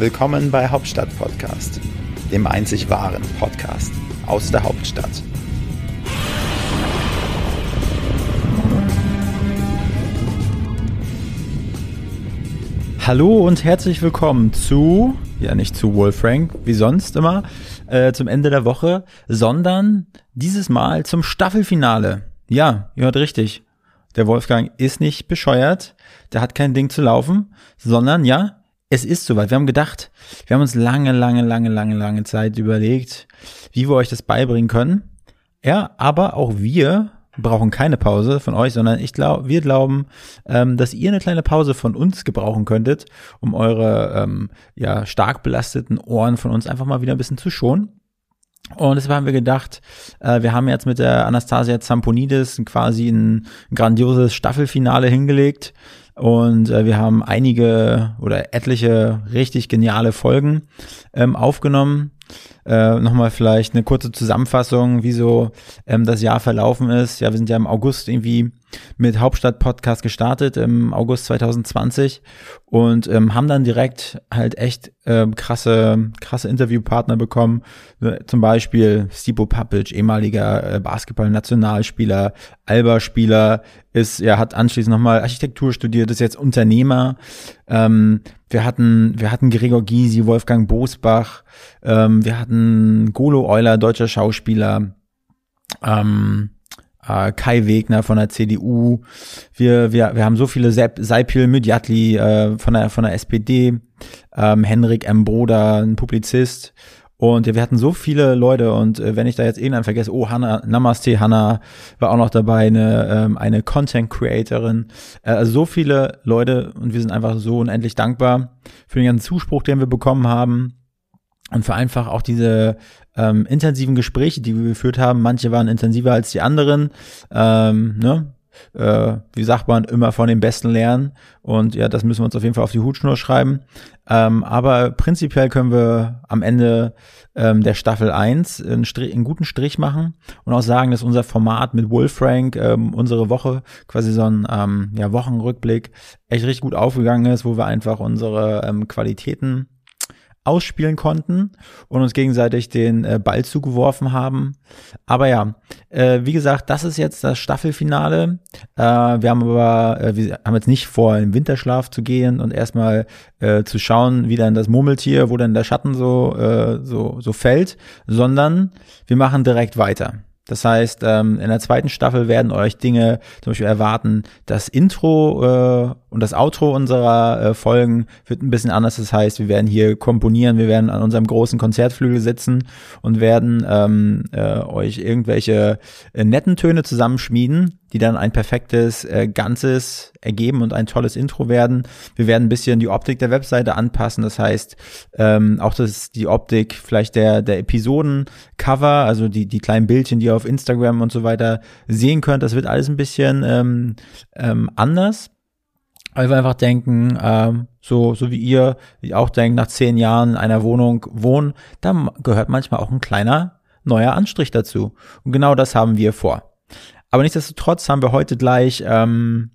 Willkommen bei Hauptstadt Podcast, dem einzig wahren Podcast aus der Hauptstadt. Hallo und herzlich willkommen zu, ja nicht zu Wolfrank, wie sonst immer, äh, zum Ende der Woche, sondern dieses Mal zum Staffelfinale. Ja, ihr hört richtig. Der Wolfgang ist nicht bescheuert, der hat kein Ding zu laufen, sondern ja, es ist soweit. Wir haben gedacht, wir haben uns lange, lange, lange, lange, lange Zeit überlegt, wie wir euch das beibringen können. Ja, aber auch wir brauchen keine Pause von euch, sondern ich glaube, wir glauben, ähm, dass ihr eine kleine Pause von uns gebrauchen könntet, um eure ähm, ja stark belasteten Ohren von uns einfach mal wieder ein bisschen zu schonen. Und deshalb haben wir gedacht, äh, wir haben jetzt mit der Anastasia Zamponidis quasi ein, ein grandioses Staffelfinale hingelegt. Und äh, wir haben einige oder etliche richtig geniale Folgen ähm, aufgenommen. Äh, Nochmal vielleicht eine kurze Zusammenfassung, wie so ähm, das Jahr verlaufen ist. Ja, wir sind ja im August irgendwie mit Hauptstadt-Podcast gestartet, im August 2020 und ähm, haben dann direkt halt echt äh, krasse, krasse Interviewpartner bekommen. Zum Beispiel Stipo Papic, ehemaliger äh, Basketball-Nationalspieler, Alba-Spieler, ist, er hat anschließend nochmal Architektur studiert, ist jetzt Unternehmer. Ähm, wir hatten, wir hatten Gregor Gysi, Wolfgang Bosbach, ähm, wir hatten Golo Euler, deutscher Schauspieler, ähm, äh, Kai Wegner von der CDU. Wir, wir, wir haben so viele Seip, Seipil Müdjatli äh, von, der, von der SPD, ähm, Henrik M. Broder, ein Publizist. Und ja, wir hatten so viele Leute und äh, wenn ich da jetzt irgendeinen vergesse, oh, Hanna, Namaste Hanna war auch noch dabei, eine, ähm, eine Content Creatorin. Äh, also so viele Leute und wir sind einfach so unendlich dankbar für den ganzen Zuspruch, den wir bekommen haben und für einfach auch diese ähm, intensiven Gespräche, die wir geführt haben. Manche waren intensiver als die anderen. Ähm, ne? Äh, wie sagt man, immer von den Besten lernen. Und ja, das müssen wir uns auf jeden Fall auf die Hutschnur schreiben. Ähm, aber prinzipiell können wir am Ende ähm, der Staffel 1 einen, Strich, einen, guten Strich machen und auch sagen, dass unser Format mit Wolfrank ähm, unsere Woche, quasi so ein ähm, ja, Wochenrückblick, echt richtig gut aufgegangen ist, wo wir einfach unsere ähm, Qualitäten ausspielen konnten und uns gegenseitig den äh, Ball zugeworfen haben. Aber ja, äh, wie gesagt, das ist jetzt das Staffelfinale. Äh, wir haben aber, äh, wir haben jetzt nicht vor, den Winterschlaf zu gehen und erstmal äh, zu schauen, wie dann das Murmeltier, wo dann der Schatten so, äh, so, so fällt, sondern wir machen direkt weiter. Das heißt, ähm, in der zweiten Staffel werden euch Dinge zum Beispiel erwarten. Das Intro und das Outro unserer äh, Folgen wird ein bisschen anders. Das heißt, wir werden hier komponieren, wir werden an unserem großen Konzertflügel sitzen und werden ähm, äh, euch irgendwelche äh, netten Töne zusammenschmieden, die dann ein perfektes äh, Ganzes ergeben und ein tolles Intro werden. Wir werden ein bisschen die Optik der Webseite anpassen. Das heißt, ähm, auch das die Optik vielleicht der, der Episodencover, also die, die kleinen Bildchen, die ihr auf Instagram und so weiter sehen könnt. Das wird alles ein bisschen ähm, ähm, anders. Weil wir einfach denken, ähm, so, so wie ihr wie auch denkt, nach zehn Jahren in einer Wohnung wohnen, da gehört manchmal auch ein kleiner neuer Anstrich dazu. Und genau das haben wir vor. Aber nichtsdestotrotz haben wir heute gleich ähm,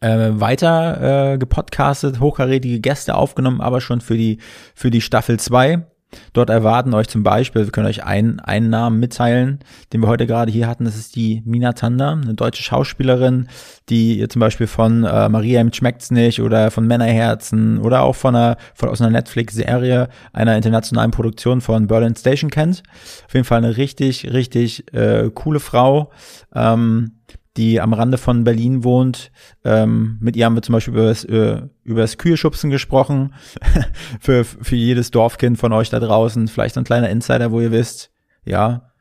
äh, weiter äh, gepodcastet, hochkarätige Gäste aufgenommen, aber schon für die, für die Staffel 2. Dort erwarten euch zum Beispiel, wir können euch einen, einen Namen mitteilen, den wir heute gerade hier hatten, das ist die Mina Tanda, eine deutsche Schauspielerin, die zum Beispiel von äh, Maria im Schmeckt's nicht oder von Männerherzen oder auch von einer, von, aus einer Netflix-Serie, einer internationalen Produktion von Berlin Station kennt. Auf jeden Fall eine richtig, richtig äh, coole Frau. Ähm, die am Rande von Berlin wohnt. Ähm, mit ihr haben wir zum Beispiel über das, äh, über das Küheschubsen gesprochen. für, für jedes Dorfkind von euch da draußen. Vielleicht ein kleiner Insider, wo ihr wisst, ja,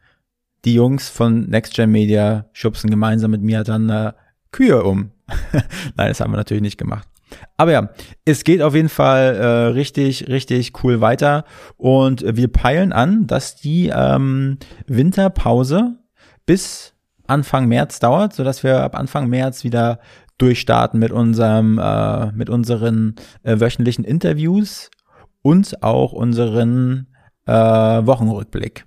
die Jungs von Next Gen Media schubsen gemeinsam mit mir dann äh, Kühe um. Nein, das haben wir natürlich nicht gemacht. Aber ja, es geht auf jeden Fall äh, richtig, richtig cool weiter. Und wir peilen an, dass die ähm, Winterpause bis Anfang März dauert, so dass wir ab Anfang März wieder durchstarten mit unserem, äh, mit unseren äh, wöchentlichen Interviews und auch unseren äh, Wochenrückblick.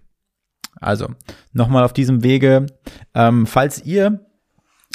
Also nochmal auf diesem Wege, ähm, falls ihr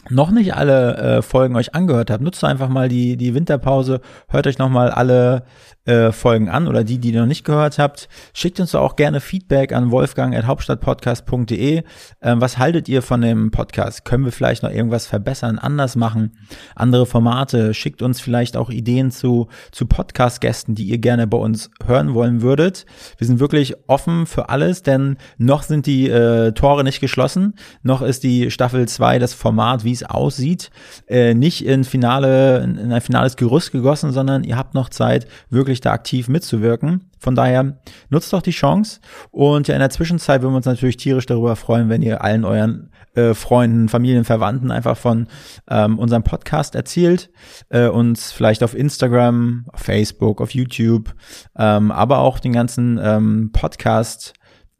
noch nicht alle äh, Folgen euch angehört habt, nutzt einfach mal die, die Winterpause, hört euch nochmal alle äh, Folgen an oder die, die ihr noch nicht gehört habt. Schickt uns auch gerne Feedback an wolfgang.hauptstadtpodcast.de. Ähm, was haltet ihr von dem Podcast? Können wir vielleicht noch irgendwas verbessern, anders machen? Andere Formate? Schickt uns vielleicht auch Ideen zu, zu Podcast-Gästen, die ihr gerne bei uns hören wollen würdet. Wir sind wirklich offen für alles, denn noch sind die äh, Tore nicht geschlossen. Noch ist die Staffel 2 das Format, wie es aussieht, äh, nicht in Finale, in ein finales Gerüst gegossen, sondern ihr habt noch Zeit, wirklich möglich, da aktiv mitzuwirken. Von daher nutzt doch die Chance. Und ja, in der Zwischenzeit würden wir uns natürlich tierisch darüber freuen, wenn ihr allen euren äh, Freunden, Familien, Verwandten einfach von ähm, unserem Podcast erzählt. Äh, uns vielleicht auf Instagram, auf Facebook, auf YouTube, ähm, aber auch den ganzen ähm, Podcast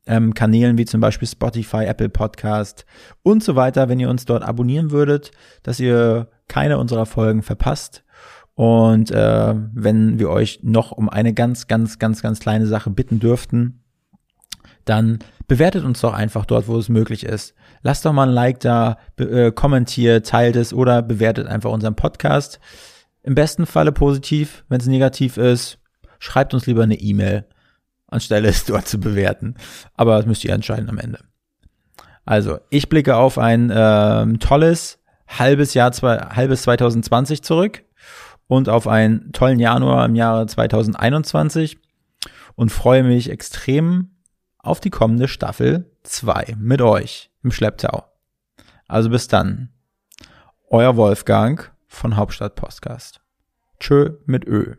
ähm, Kanälen wie zum Beispiel Spotify, Apple Podcast und so weiter, wenn ihr uns dort abonnieren würdet, dass ihr keine unserer Folgen verpasst. Und äh, wenn wir euch noch um eine ganz, ganz, ganz, ganz kleine Sache bitten dürften, dann bewertet uns doch einfach dort, wo es möglich ist. Lasst doch mal ein Like da, äh, kommentiert, teilt es oder bewertet einfach unseren Podcast. Im besten Falle positiv. Wenn es negativ ist, schreibt uns lieber eine E-Mail, anstelle es dort zu bewerten. Aber das müsst ihr entscheiden am Ende. Also, ich blicke auf ein äh, tolles halbes Jahr, zwei, halbes 2020 zurück und auf einen tollen Januar im Jahre 2021 und freue mich extrem auf die kommende Staffel 2 mit euch im Schlepptau. Also bis dann. Euer Wolfgang von Hauptstadt Podcast. Tschö mit Ö.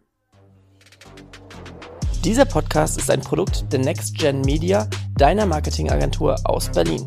Dieser Podcast ist ein Produkt der Next Gen Media, deiner Marketingagentur aus Berlin.